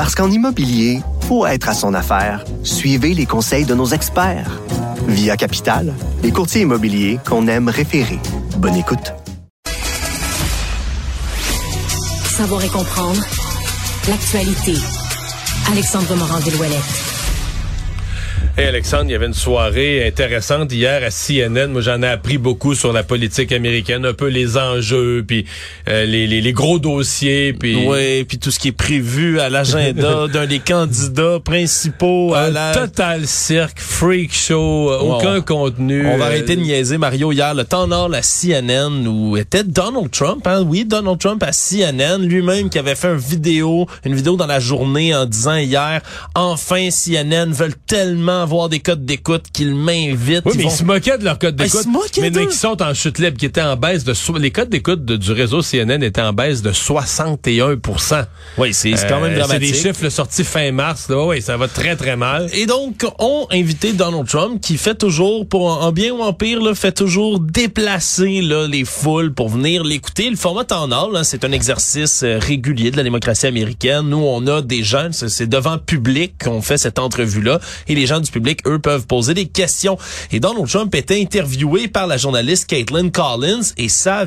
Parce qu'en immobilier, pour être à son affaire, suivez les conseils de nos experts. Via Capital, les courtiers immobiliers qu'on aime référer. Bonne écoute. Savoir et comprendre l'actualité. Alexandre Morand-Villouellette. Hey Alexandre, il y avait une soirée intéressante hier à CNN. Moi, j'en ai appris beaucoup sur la politique américaine, un peu les enjeux, puis euh, les, les, les, gros dossiers, puis ouais, puis tout ce qui est prévu à l'agenda d'un des candidats principaux à un la total cirque, freak show, aucun on, contenu. On va arrêter de niaiser Mario hier le temps nord la CNN où était Donald Trump, hein? Oui, Donald Trump à CNN, lui-même qui avait fait une vidéo, une vidéo dans la journée en disant hier, enfin CNN veulent tellement avoir des codes d'écoute qu'ils m'invitent. Oui, mais vont... ils se moquaient de leurs codes ils d'écoute. se moquaient mais qui sont en chute libre, qui étaient en baisse de... so- Les codes d'écoute du réseau CNN étaient en baisse de 61% Oui, c'est quand même Euh, dramatique. C'est des chiffres sortis fin mars. Là. Oui, ça va très, très mal. Et donc, on invité Donald Trump, qui fait toujours, pour en en bien ou en pire, là, fait toujours déplacer là, les foules pour venir l'écouter. Le format en hein, c'est un exercice euh, régulier de la démocratie américaine. Nous, on a des gens, c'est c'est devant public qu'on fait cette entrevue-là, et les gens du public, eux, peuvent poser des questions. Et Donald Trump était interviewé par la journaliste Caitlin Collins, et ça a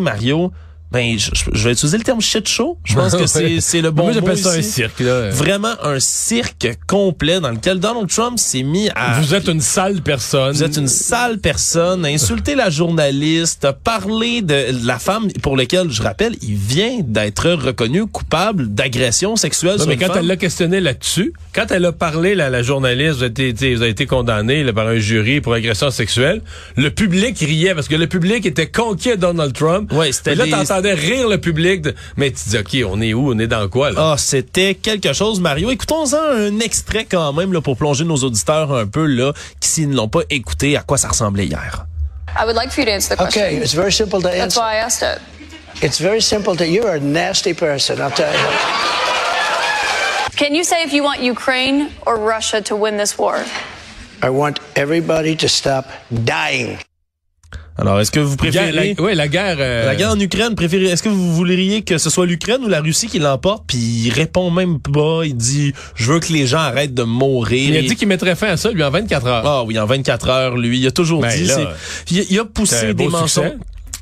Mario... Ben, je, je- vais utiliser le terme shit show. Je pense que c'est c'est le bon Moi, mot j'appelle ça un cirque. Là. Vraiment un cirque complet dans lequel Donald Trump s'est mis à... Vous êtes une sale personne. Vous êtes une sale personne, à insulter la journaliste, à parler de la femme pour laquelle, je rappelle, il vient d'être reconnu coupable d'agression sexuelle Non, sur mais une quand femme. elle l'a questionné là-dessus, quand elle a parlé, la, la journaliste, vous avez été, vous avez été condamné là, par un jury pour agression sexuelle, le public riait parce que le public était conquis à Donald Trump. Ouais, c'était T'entendais rire le public. de- mais tu dis, OK, on est où? On est dans quoi, là? Ah, c'était quelque chose, Mario. Écoutons-en un extrait quand même là, pour plonger nos auditeurs un peu là, qui s'ils ne l'ont pas écouté, à quoi ça ressemblait hier? I would like for you to answer the question. Okay, it's very simple to That's answer. why I asked it. It's very simple to. You're a nasty person. I'll tell you. Can you say if you want Ukraine or Russia to win this war? I want everybody to stop dying. Alors, est-ce que vous préférez... la, ouais, la guerre. euh, La guerre en Ukraine, préférez, est-ce que vous voudriez que ce soit l'Ukraine ou la Russie qui l'emporte? Puis il répond même pas, il dit, je veux que les gens arrêtent de mourir. il a dit qu'il mettrait fin à ça, lui, en 24 heures. Ah oui, en 24 heures, lui, il a toujours Ben dit, là, il, il a poussé des mensonges.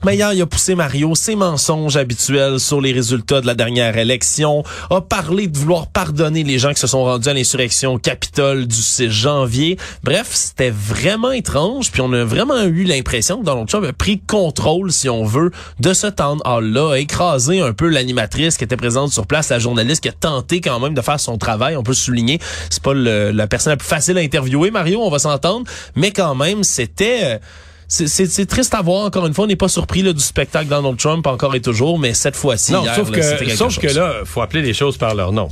Mais a poussé Mario ses mensonges habituels sur les résultats de la dernière élection, a parlé de vouloir pardonner les gens qui se sont rendus à l'insurrection Capitole du 6 janvier. Bref, c'était vraiment étrange, puis on a vraiment eu l'impression que Donald Trump a pris contrôle, si on veut, de ce town hall-là, écrasé un peu l'animatrice qui était présente sur place, la journaliste qui a tenté quand même de faire son travail, on peut souligner. C'est pas la personne la plus facile à interviewer, Mario, on va s'entendre, mais quand même, c'était... euh, c'est- triste à voir, encore une fois, on n'est pas surpris là, du spectacle Donald Trump encore et toujours, mais cette fois-ci, sauf là, que, sauf que là, faut appeler les choses par leur nom.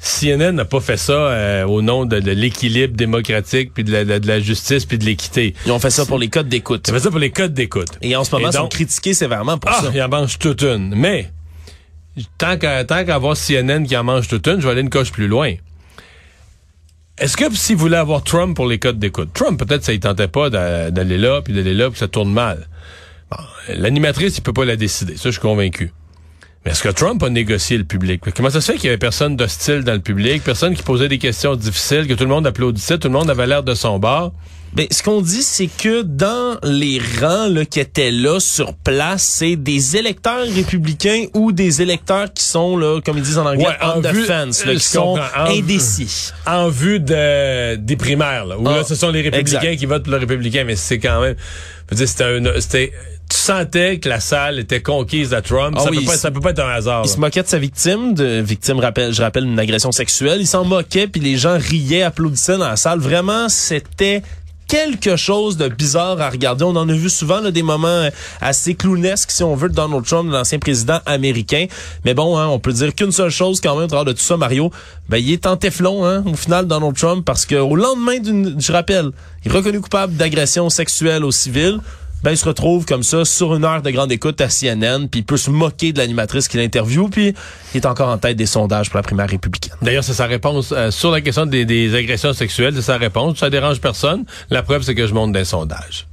CNN n'a pas fait ça euh, au nom de, de l'équilibre démocratique, puis de la, de, de la justice, puis de l'équité. Ils ont fait ça pour les codes d'écoute. Ils fait ça pour les codes d'écoute. Et en ce moment, ils sont critiqués sévèrement pour Ah, ça. il en mange toute une. Mais, tant qu'à tant CNN qui en mange toute une, je vais aller une coche plus loin. Est-ce que s'il voulait avoir Trump pour les codes d'écoute, Trump, peut-être ça ne tentait pas d'a- d'aller là, puis d'aller là, puis ça tourne mal. L'animatrice, il peut pas la décider. Ça, je suis convaincu. Mais est-ce que Trump a négocié le public? Comment ça se fait qu'il y avait personne d'hostile dans le public, personne qui posait des questions difficiles, que tout le monde applaudissait, tout le monde avait l'air de son bord? Ben, ce qu'on dit, c'est que dans les rangs là, qui étaient là sur place, c'est des électeurs républicains ou des électeurs qui sont, là, comme ils disent en anglais, Ouais, en on the vue- fence, là, qui sont vue- indécis. en vue de, des primaires, là, où Ah, là, ce sont les républicains exact. qui votent pour le républicain, mais c'est quand même, je veux dire, c'était tu sentais que la salle était conquise à Trump. Ah ça, oui, peut pas, ça peut pas être un hasard. Il là. se moquait de sa victime, de victime, je rappelle, une agression sexuelle. Il s'en moquait, puis les gens riaient, applaudissaient dans la salle. Vraiment, c'était quelque chose de bizarre à regarder. On en a vu souvent là, des moments euh, assez clownesques, si on veut, de Donald Trump, l'ancien président américain. Mais bon, hein, on peut dire qu'une seule chose quand même, au travers de tout ça, Mario, ben, il est en téflon hein, au final, Donald Trump, parce que au lendemain d'une, je rappelle, il est reconnu coupable d'agression sexuelle aux civils ben il se retrouve comme ça sur une heure de grande écoute à CNN, puis il peut se moquer de l'animatrice qui l'interviewe, puis il est encore en tête des sondages pour la primaire républicaine. D'ailleurs, c'est sa réponse euh, sur la question des, des agressions sexuelles, c'est sa réponse. Ça dérange personne. La preuve, c'est que je monte des sondages.